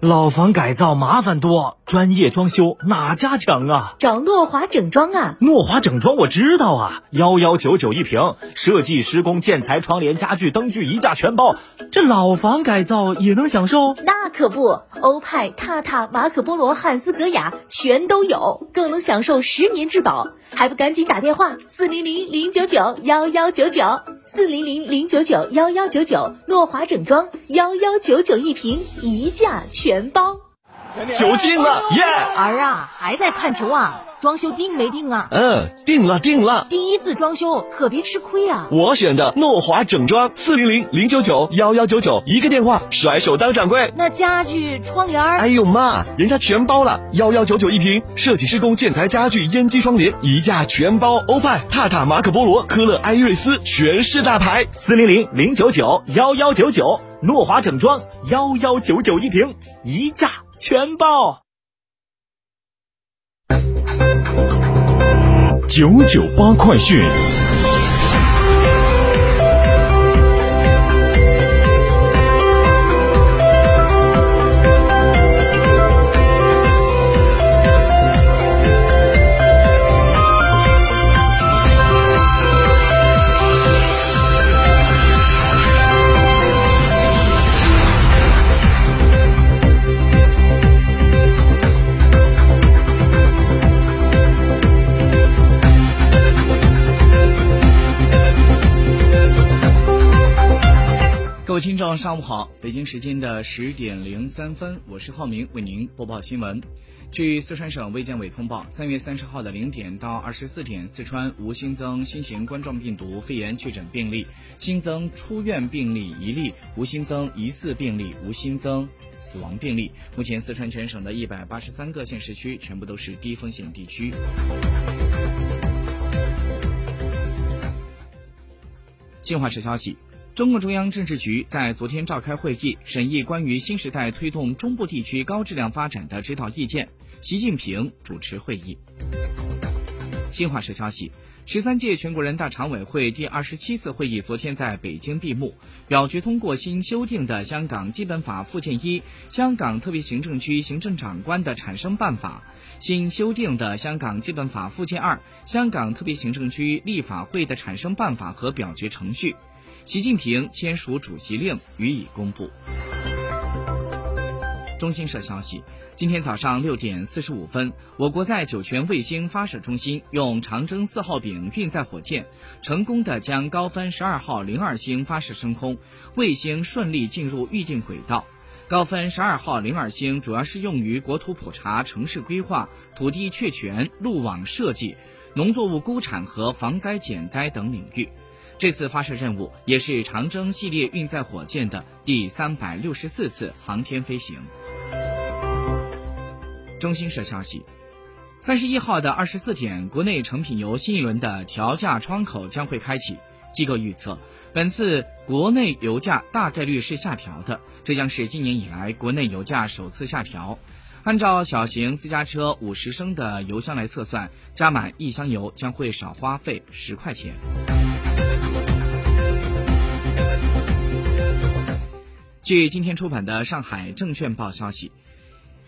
老房改造麻烦多，专业装修哪家强啊？找诺华整装啊！诺华整装我知道啊，幺幺九九一平，设计、施工、建材、窗帘、家具、灯具一价全包。这老房改造也能享受？那可不，欧派、榻榻、马可波罗、汉斯格雅全都有，更能享受十年质保，还不赶紧打电话四零零零九九幺幺九九四零零零九九幺幺九九，诺华整装幺幺九九一瓶，一价全包。酒精了，耶！儿啊，还在看球啊？装修定没定啊？嗯，定了定了。第一次装修可别吃亏啊！我选的诺华整装，四零零零九九幺幺九九，一个电话，甩手当掌柜。那家具、窗帘儿，哎呦妈，人家全包了，幺幺九九一平，设计、施工、建材、家具、烟机、窗帘一价全包。欧派、榻榻、马可波罗、科勒、埃瑞斯，全是大牌。四零零零九九幺幺九九，诺华整装幺幺九九一平，一价全包。九九八快讯。各位听众，上午好！北京时间的十点零三分，我是浩明，为您播报新闻。据四川省卫健委通报，三月三十号的零点到二十四点，四川无新增新型冠状病毒肺炎确诊病例，新增出院病例一例，无新增疑似病例，无新增死亡病例。目前，四川全省的一百八十三个县市区全部都是低风险地区。新华社消息。中共中央政治局在昨天召开会议，审议关于新时代推动中部地区高质量发展的指导意见。习近平主持会议。新华社消息，十三届全国人大常委会第二十七次会议昨天在北京闭幕，表决通过新修订的《香港基本法》附件一《香港特别行政区行政长官的产生办法》，新修订的《香港基本法》附件二《香港特别行政区立法会的产生办法》和表决程序。习近平签署主席令予以公布。中新社消息，今天早上六点四十五分，我国在酒泉卫星发射中心用长征四号丙运载火箭，成功的将高分十二号零二星发射升空，卫星顺利进入预定轨道。高分十二号零二星主要是用于国土普查、城市规划、土地确权、路网设计、农作物估产和防灾减灾等领域。这次发射任务也是长征系列运载火箭的第三百六十四次航天飞行。中新社消息，三十一号的二十四点，国内成品油新一轮的调价窗口将会开启。机构预测，本次国内油价大概率是下调的，这将是今年以来国内油价首次下调。按照小型私家车五十升的油箱来测算，加满一箱油将会少花费十块钱。据今天出版的《上海证券报》消息，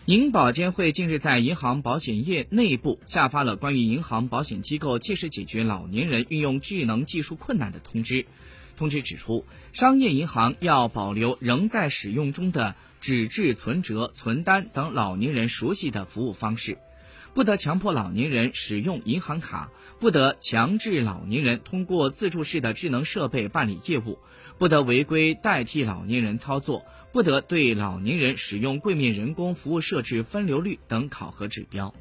银保监会近日在银行保险业内部下发了关于银行保险机构切实解决老年人运用智能技术困难的通知。通知指出，商业银行要保留仍在使用中的纸质存折、存单等老年人熟悉的服务方式，不得强迫老年人使用银行卡，不得强制老年人通过自助式的智能设备办理业务，不得违规代替老年人操作，不得对老年人使用柜面人工服务设置分流率等考核指标。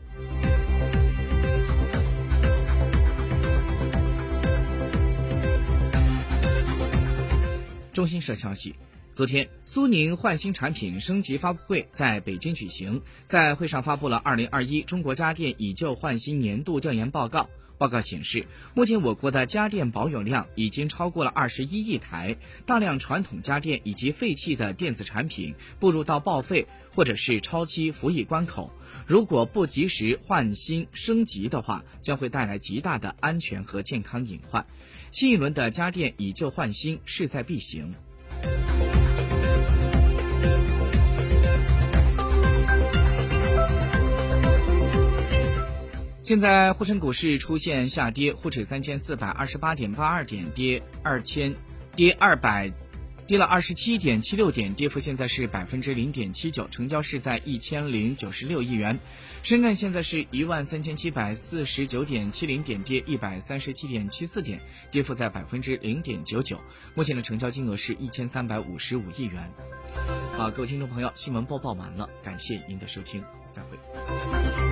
中新社消息，昨天苏宁焕新产品升级发布会在北京举行，在会上发布了二零二一中国家电以旧换新年度调研报告。报告显示，目前我国的家电保有量已经超过了二十一亿台，大量传统家电以及废弃的电子产品步入到报废或者是超期服役关口。如果不及时换新升级的话，将会带来极大的安全和健康隐患。新一轮的家电以旧换新势在必行。现在沪深股市出现下跌，沪指三千四百二十八点八二点跌二千，跌二百，跌了二十七点七六点，跌幅现在是百分之零点七九，成交是在一千零九十六亿元。深圳现在是一万三千七百四十九点七零点，跌一百三十七点七四点，跌幅在百分之零点九九。目前的成交金额是一千三百五十五亿元。好，各位听众朋友，新闻播报完了，感谢您的收听，再会。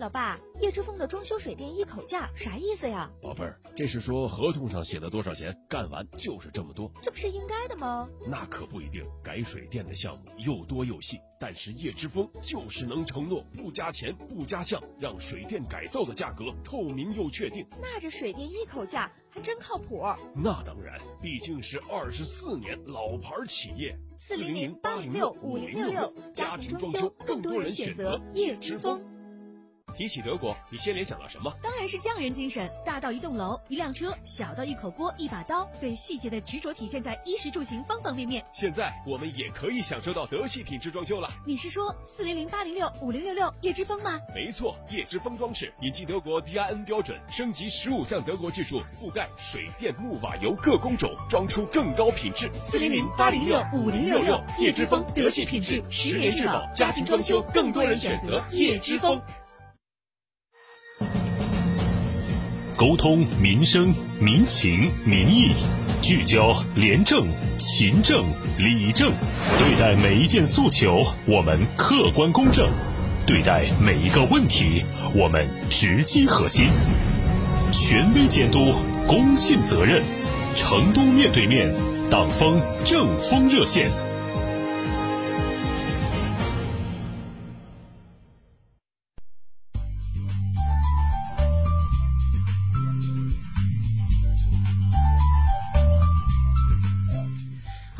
老爸，叶之峰的装修水电一口价啥意思呀？宝贝儿，这是说合同上写的多少钱，干完就是这么多。这不是应该的吗？那可不一定，改水电的项目又多又细，但是叶之峰就是能承诺不加钱不加项，让水电改造的价格透明又确定。那这水电一口价还真靠谱。那当然，毕竟是二十四年老牌企业。四零零八零六五零六六，家庭装修更多人选择叶之峰。提起德国，你先联想到什么？当然是匠人精神，大到一栋楼、一辆车，小到一口锅、一把刀，对细节的执着体现在衣食住行方方面面。现在我们也可以享受到德系品质装修了。你是说四零零八零六五零六六叶之风吗？没错，叶之风装饰引进德国 DIN 标准，升级十五项德国技术，覆盖水电木瓦油各工种，装出更高品质。四零零八零六五零六六叶之风，德系品质，十年质保，家庭装修更多人选择叶之峰。沟通民生民情民意，聚焦廉政勤政理政，对待每一件诉求，我们客观公正；对待每一个问题，我们直击核心。权威监督，公信责任。成都面对面，党风政风热线。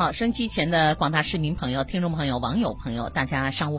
好，收音机前的广大市民朋友、听众朋友、网友朋友，大家上午好。